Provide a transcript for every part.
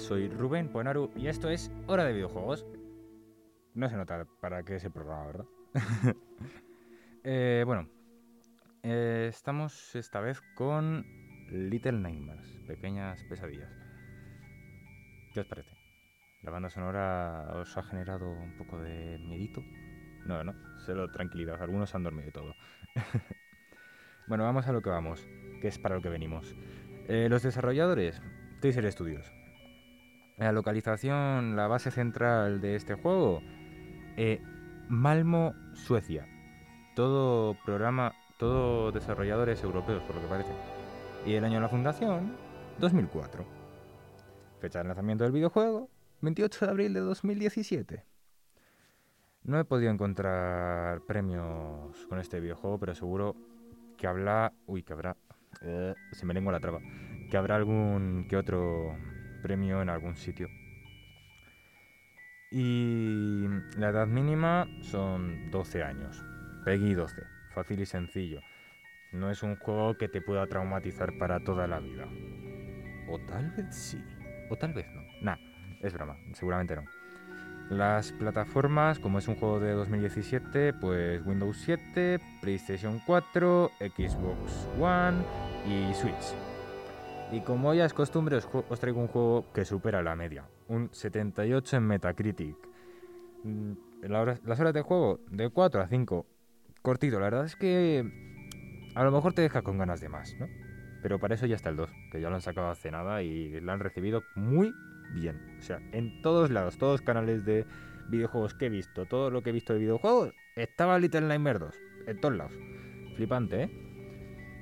Soy Rubén Ponaru y esto es Hora de Videojuegos. No se nota para qué ese programa, ¿verdad? Eh, bueno, eh, estamos esta vez con Little Nightmares, Pequeñas Pesadillas. ¿Qué os parece? ¿La banda sonora os ha generado un poco de miedito? No, no, solo tranquilidad, algunos han dormido y todo. bueno, vamos a lo que vamos, que es para lo que venimos. Eh, los desarrolladores, Taser Studios. La localización, la base central de este juego, eh, Malmo, Suecia. Todo programa, todo desarrolladores europeos, por lo que parece. Y el año de la fundación, 2004. Fecha de lanzamiento del videojuego, 28 de abril de 2017. No he podido encontrar premios con este videojuego, pero seguro que habla... Uy, que habrá... eh, se me lengua la traba. Que habrá algún que otro premio en algún sitio. Y la edad mínima son 12 años. Peggy 12. Fácil y sencillo. No es un juego que te pueda traumatizar para toda la vida. O tal vez sí. O tal vez no. Nah, es broma. Seguramente no. Las plataformas, como es un juego de 2017, pues Windows 7, PlayStation 4, Xbox One y Switch. Y como ya es costumbre, os, os traigo un juego que supera la media. Un 78 en Metacritic. Mm, las horas de juego, de 4 a 5. Cortito, la verdad es que a lo mejor te deja con ganas de más, ¿no? Pero para eso ya está el 2, que ya lo han sacado hace nada y lo han recibido muy bien. O sea, en todos lados, todos los canales de videojuegos que he visto, todo lo que he visto de videojuegos, estaba Little Nightmares 2. En todos lados. Flipante, ¿eh?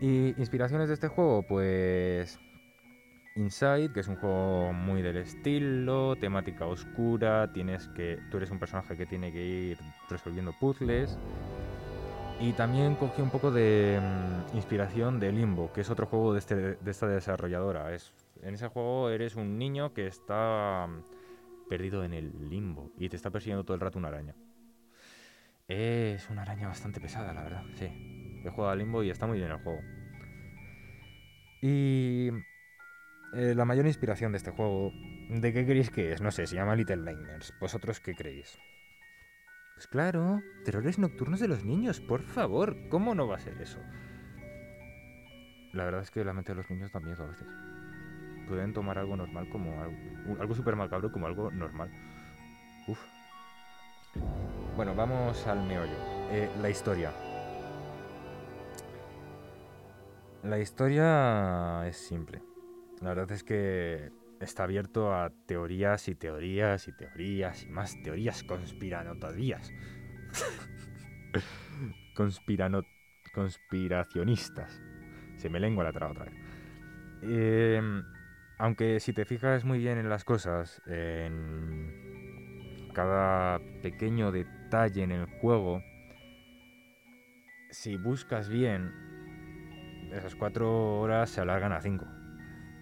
Y inspiraciones de este juego, pues... Inside, que es un juego muy del estilo, temática oscura, tienes que... Tú eres un personaje que tiene que ir resolviendo puzzles. Y también cogí un poco de mm, inspiración de Limbo, que es otro juego de, este, de esta desarrolladora. Es, en ese juego eres un niño que está mm, perdido en el limbo y te está persiguiendo todo el rato una araña. Es una araña bastante pesada, la verdad, sí. He jugado a Limbo y está muy bien el juego. Y eh, la mayor inspiración de este juego, ¿de qué creéis que es? No sé, se llama Little Nightmares. ¿Vosotros qué creéis? Pues claro, terrores nocturnos de los niños, por favor. ¿Cómo no va a ser eso? La verdad es que la mente de los niños da miedo a veces. Pueden tomar algo normal como algo, algo súper macabro como algo normal. Uf. Bueno, vamos al meollo. Eh, la historia. La historia es simple. La verdad es que está abierto a teorías y teorías y teorías y más teorías conspiranotodías. Conspirano conspiracionistas. Se me lengua la traba otra vez. Em, aunque si te fijas muy bien en las cosas, en cada pequeño detalle en el juego, si buscas bien, esas cuatro horas se alargan a cinco.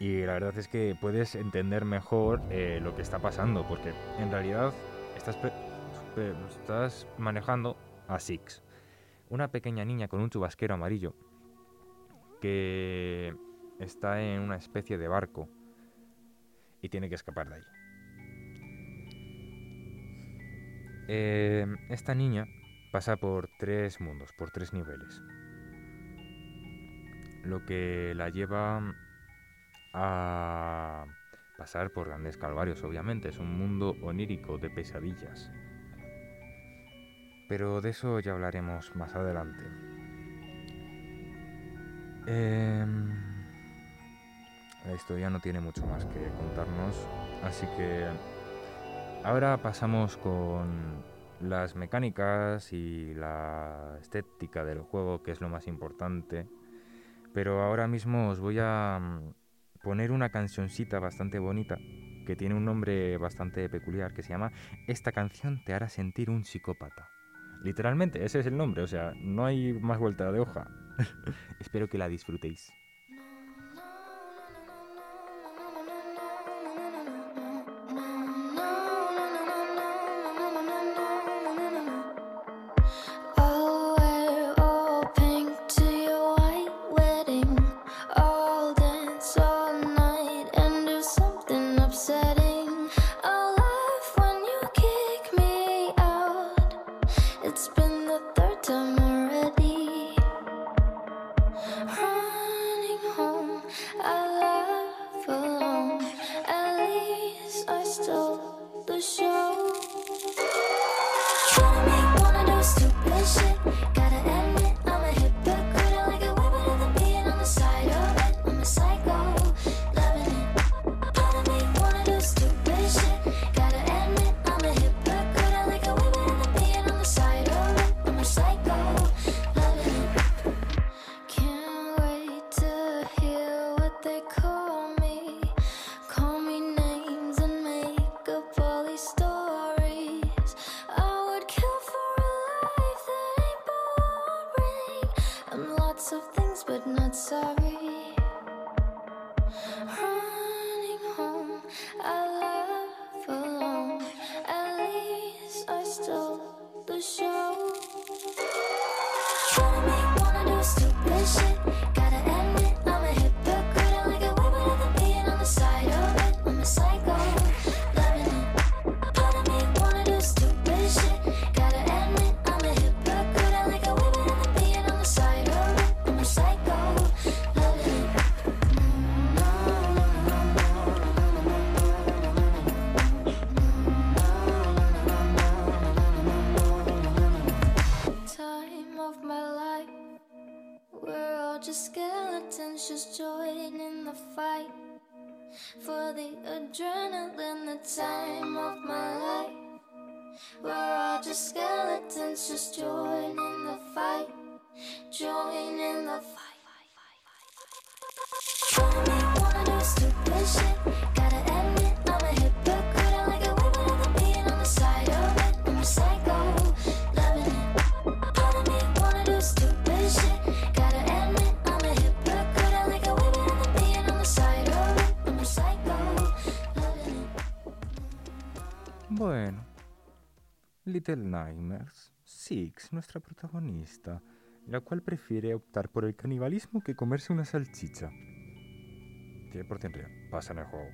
Y la verdad es que puedes entender mejor eh, lo que está pasando, porque en realidad estás, estás manejando a Six, una pequeña niña con un chubasquero amarillo que está en una especie de barco y tiene que escapar de ahí. Eh, esta niña pasa por tres mundos, por tres niveles lo que la lleva a pasar por grandes calvarios, obviamente. Es un mundo onírico de pesadillas. Pero de eso ya hablaremos más adelante. Em, la historia no tiene mucho más que contarnos, así que ahora pasamos con las mecánicas y la estética del juego, que es lo más importante pero ahora mismo os voy a poner una cancioncita bastante bonita que tiene un nombre bastante peculiar que se llama Esta canción te hará sentir un psicópata. Literalmente, ese es el nombre, o sea, no hay más vuelta de hoja. Espero que la disfrutéis. they call For the adrenaline, the time of my life. We're all just skeletons, just joining the fight Joining the fight. Call me one stupid shit. Bueno. Little Nightmares. Six, nuestra protagonista, la cual prefiere optar por el canibalismo que comerse una salchicha. 100% real, pasa en el juego.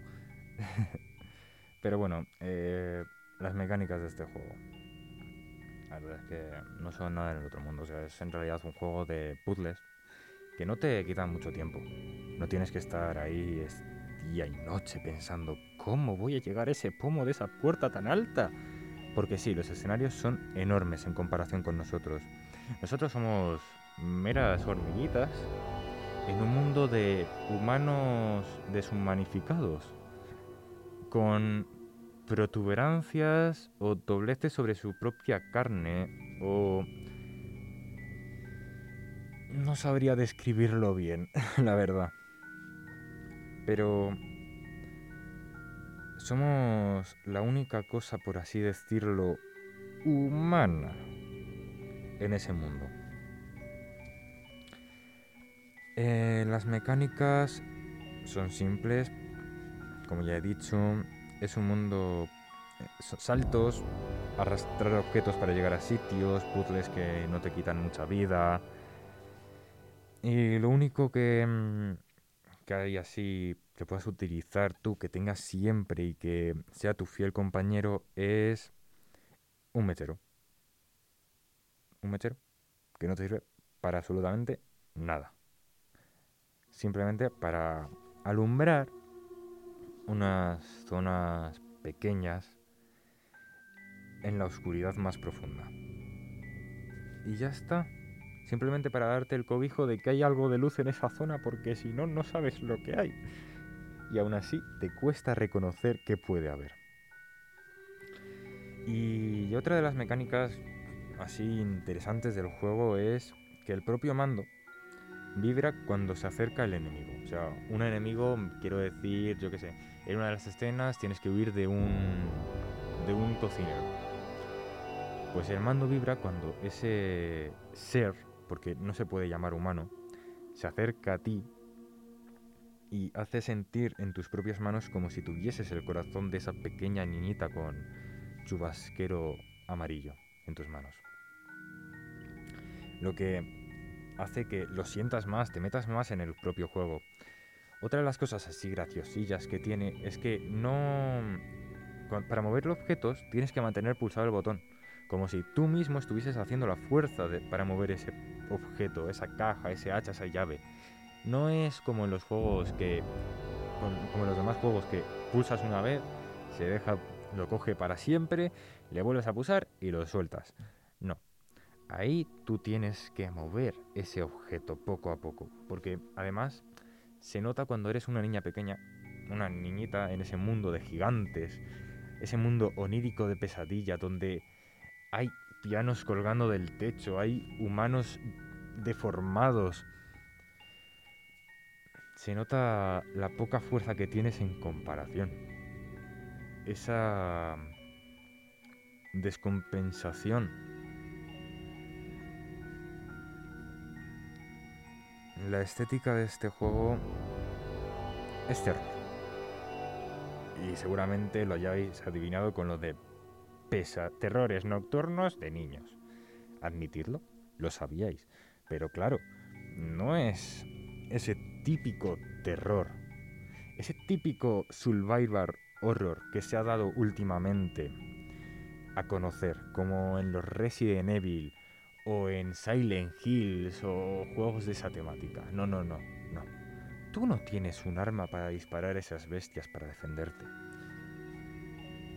Pero bueno, eh, las mecánicas de este juego. La verdad es que no son nada en el otro mundo. O sea, es en realidad un juego de puzzles que no te quitan mucho tiempo. No tienes que estar ahí día y noche pensando cómo voy a llegar a ese pomo de esa puerta tan alta. Porque sí, los escenarios son enormes en comparación con nosotros. Nosotros somos meras hormiguitas en un mundo de humanos deshumanificados, con protuberancias o dobleces sobre su propia carne o... No sabría describirlo bien, la verdad. Pero... Somos la única cosa, por así decirlo, humana en ese mundo. Eh, las mecánicas son simples, como ya he dicho, es un mundo eh, saltos, arrastrar objetos para llegar a sitios, puzzles que no te quitan mucha vida. Y lo único que, mm, que hay así que puedas utilizar tú, que tengas siempre y que sea tu fiel compañero es un mechero. Un mechero que no te sirve para absolutamente nada. Simplemente para alumbrar unas zonas pequeñas en la oscuridad más profunda. Y ya está. Simplemente para darte el cobijo de que hay algo de luz en esa zona porque si no, no sabes lo que hay. Y aún así te cuesta reconocer qué puede haber. Y otra de las mecánicas así interesantes del juego es que el propio mando vibra cuando se acerca el enemigo. O sea, un enemigo, quiero decir, yo qué sé, en una de las escenas tienes que huir de un, de un cocinero. Pues el mando vibra cuando ese ser, porque no se puede llamar humano, se acerca a ti y hace sentir en tus propias manos como si tuvieses el corazón de esa pequeña niñita con chubasquero amarillo en tus manos. Lo que hace que lo sientas más, te metas más en el propio juego. Otra de las cosas así graciosillas que tiene es que no... Para mover los objetos tienes que mantener pulsado el botón, como si tú mismo estuvieses haciendo la fuerza para mover ese objeto, esa caja, ese hacha, esa llave. No es como en los juegos que... como en los demás juegos que pulsas una vez, se deja, lo coge para siempre, le vuelves a pulsar y lo sueltas. No, ahí tú tienes que mover ese objeto poco a poco, porque además se nota cuando eres una niña pequeña, una niñita en ese mundo de gigantes, ese mundo onírico de pesadilla, donde hay pianos colgando del techo, hay humanos deformados. Se nota la poca fuerza que tienes en comparación. Esa descompensación La estética de este juego es terror. Y seguramente lo hayáis adivinado con lo de pesa terrores nocturnos de niños. Admitidlo, lo sabíais. Pero claro, no es ese típico terror, ese típico survivor horror que se ha dado últimamente a conocer, como en los Resident Evil o en Silent Hills o juegos de esa temática. No, no, no, no. Tú no tienes un arma para disparar esas bestias para defenderte.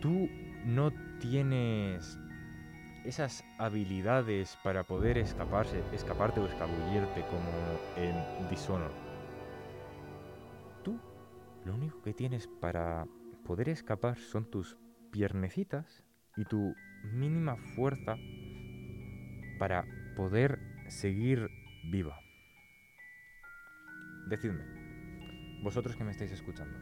Tú no tienes esas habilidades para poder escaparse, escaparte o escabullirte como en Dishonored. Tú lo único que tienes para poder escapar son tus piernecitas y tu mínima fuerza para poder seguir viva. Decidme, vosotros que me estáis escuchando,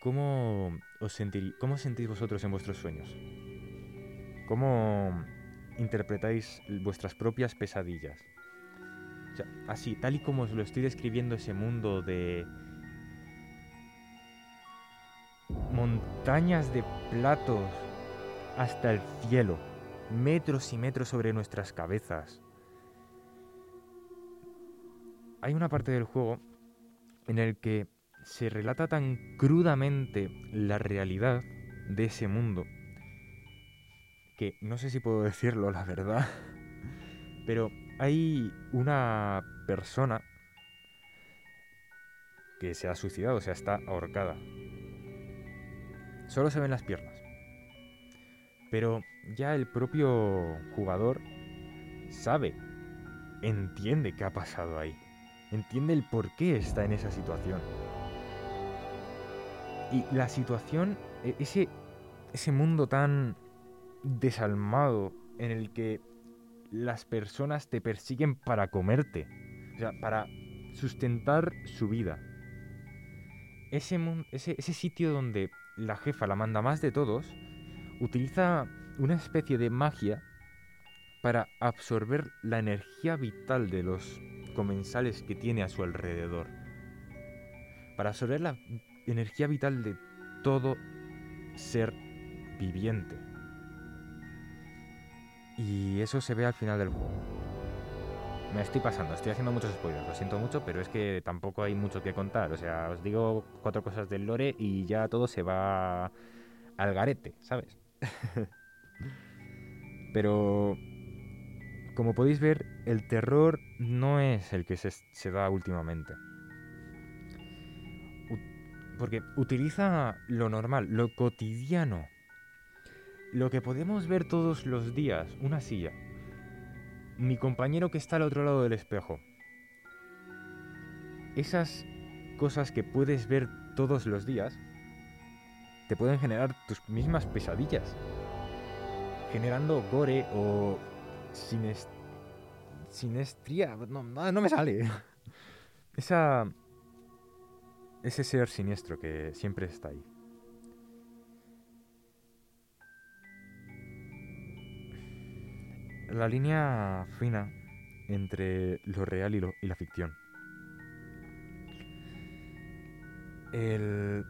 ¿cómo os cómo sentís vosotros en vuestros sueños? ¿Cómo interpretáis vuestras propias pesadillas? así, tal y como os lo estoy describiendo ese mundo de montañas de platos hasta el cielo, metros y metros sobre nuestras cabezas. Hay una parte del juego en el que se relata tan crudamente la realidad de ese mundo que no sé si puedo decirlo, la verdad, pero hay una persona que se ha suicidado, o sea, está ahorcada. Solo se ven las piernas. Pero ya el propio jugador sabe, entiende qué ha pasado ahí. Entiende el por qué está en esa situación. Y la situación, e-, ese, ese mundo tan desalmado en el que las personas te persiguen para comerte, o sea, para sustentar su vida. Ese, ese, ese sitio donde la jefa, la manda más de todos, utiliza una especie de magia para absorber la energía vital de los comensales que tiene a su alrededor. Para absorber la energía vital de todo ser viviente. Y eso se ve al final del juego. Me estoy pasando, estoy haciendo muchos spoilers, lo siento mucho, pero es que tampoco hay mucho que contar. O sea, os digo cuatro cosas del lore y ya todo se va al garete, ¿sabes? pero, como podéis ver, el terror no es el que se, se da últimamente. Porque utiliza lo normal, lo cotidiano lo que podemos ver todos los días, una silla. Mi compañero que está al otro lado del espejo. Esas cosas que puedes ver todos los días te pueden generar tus mismas pesadillas. Generando gore o sinest sinestría. No, no me sale. Esa. Ese ser siniestro que siempre está ahí. la línea fina entre lo real y, lo, y la ficción. El...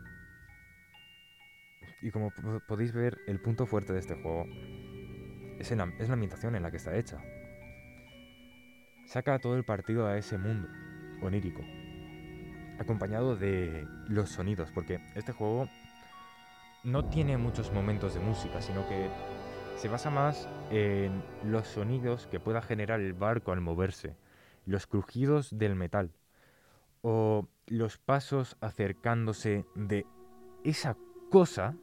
Y como podéis ver, el punto fuerte de este juego es, la, es la ambientación en la que está hecha. Saca todo el partido a ese mundo onírico, acompañado de los sonidos, porque este juego no tiene muchos momentos de música, sino que se basa más en los sonidos que pueda generar el barco al moverse, los crujidos del metal o los pasos acercándose de esa cosa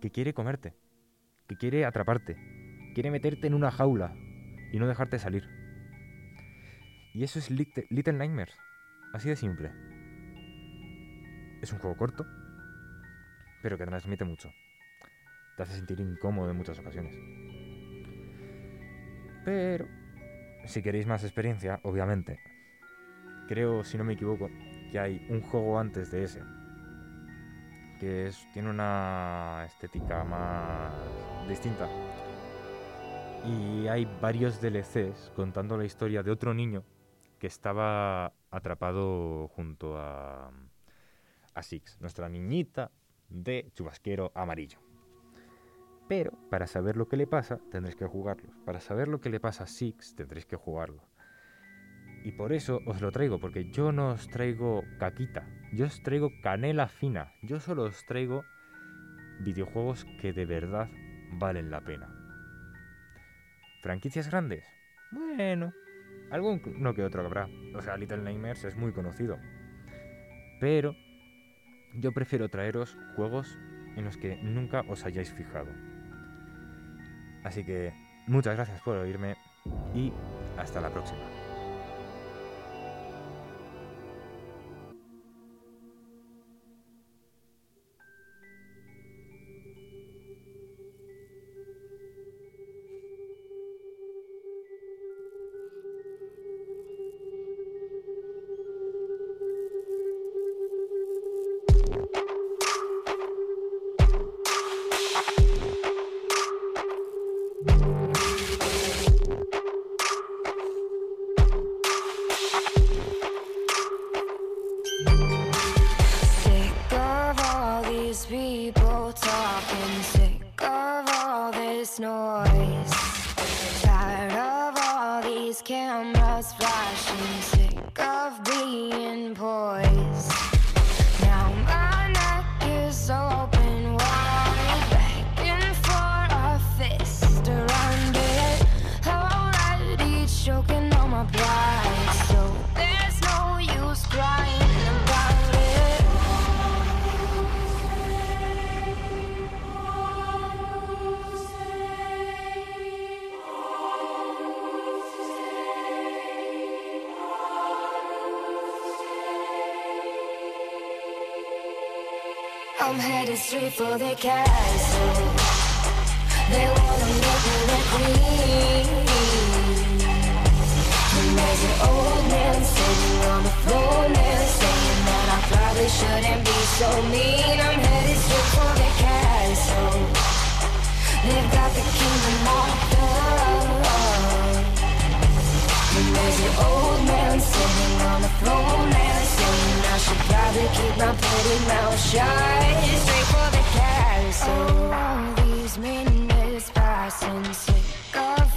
que quiere comerte, que quiere atraparte, quiere meterte en una jaula y no dejarte salir. Y eso es Little Nightmares, así de simple. Es un juego corto, pero que transmite mucho te hace sentir incómodo en muchas ocasiones. Pero, si queréis más experiencia, obviamente, creo, si no me equivoco, que hay un juego antes de ese, que es, tiene una estética más distinta. Y hay varios DLCs contando la historia de otro niño que estaba atrapado junto a, a Six, nuestra niñita de chubasquero amarillo. Pero para saber lo que le pasa, tendréis que jugarlo. Para saber lo que le pasa a Six, tendréis que jugarlo. Y por eso os lo traigo, porque yo no os traigo caquita, yo os traigo canela fina, yo solo os traigo videojuegos que de verdad valen la pena. ¿Franquicias grandes? Bueno, algún no que otro habrá. O sea, Little Nightmares es muy conocido. Pero yo prefiero traeros juegos en los que nunca os hayáis fijado. Así que muchas gracias por oírme y hasta la próxima. this noise. Tired of all these cameras flashing. Straight for the castle. They wanna make me their queen. And there's an old man sitting on the floor now, saying that I probably shouldn't be so mean. I'm headed straight for the castle. They've got the kingdom locked up. And there's an old man sitting Should probably keep my pretty mouth shut. Straight for the castle All these minutes passing Sick of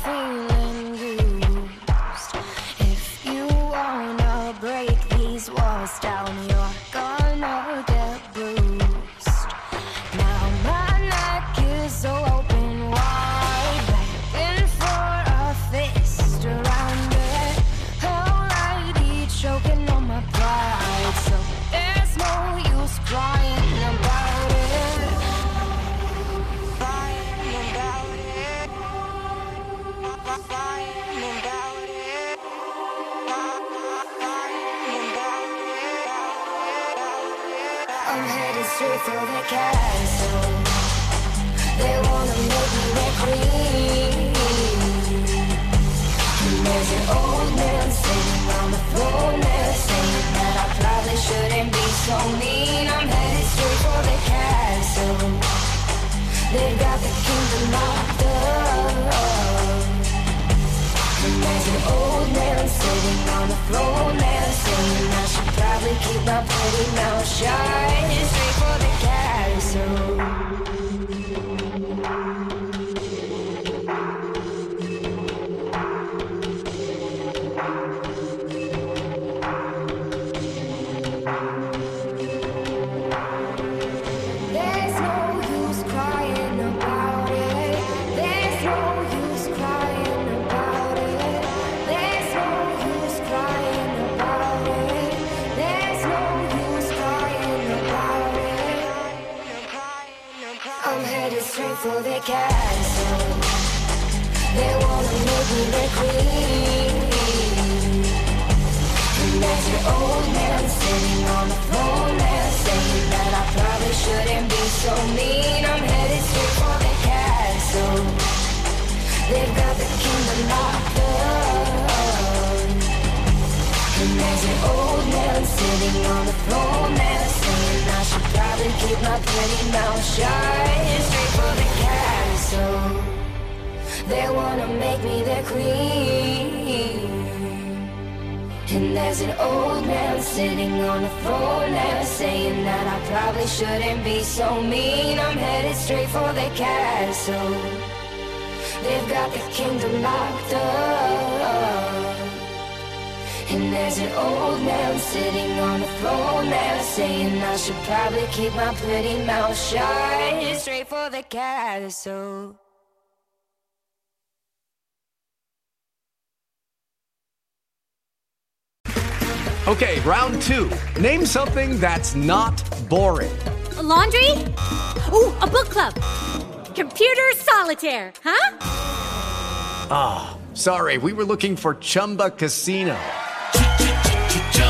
on the there saying I should probably keep my pretty mouth shut. Straight for the castle pretty mouth shut. Straight for the castle. They wanna make me their queen. And there's an old man sitting on the throne there saying that I probably shouldn't be so mean. I'm headed straight for the castle. They've got the kingdom locked up. And there's an old man sitting on the throne there saying I should probably keep my pretty mouth shut. Straight for the castle. Okay, round two. Name something that's not boring. A laundry? Ooh, a book club. Computer solitaire, huh? Ah, sorry, we were looking for Chumba Casino.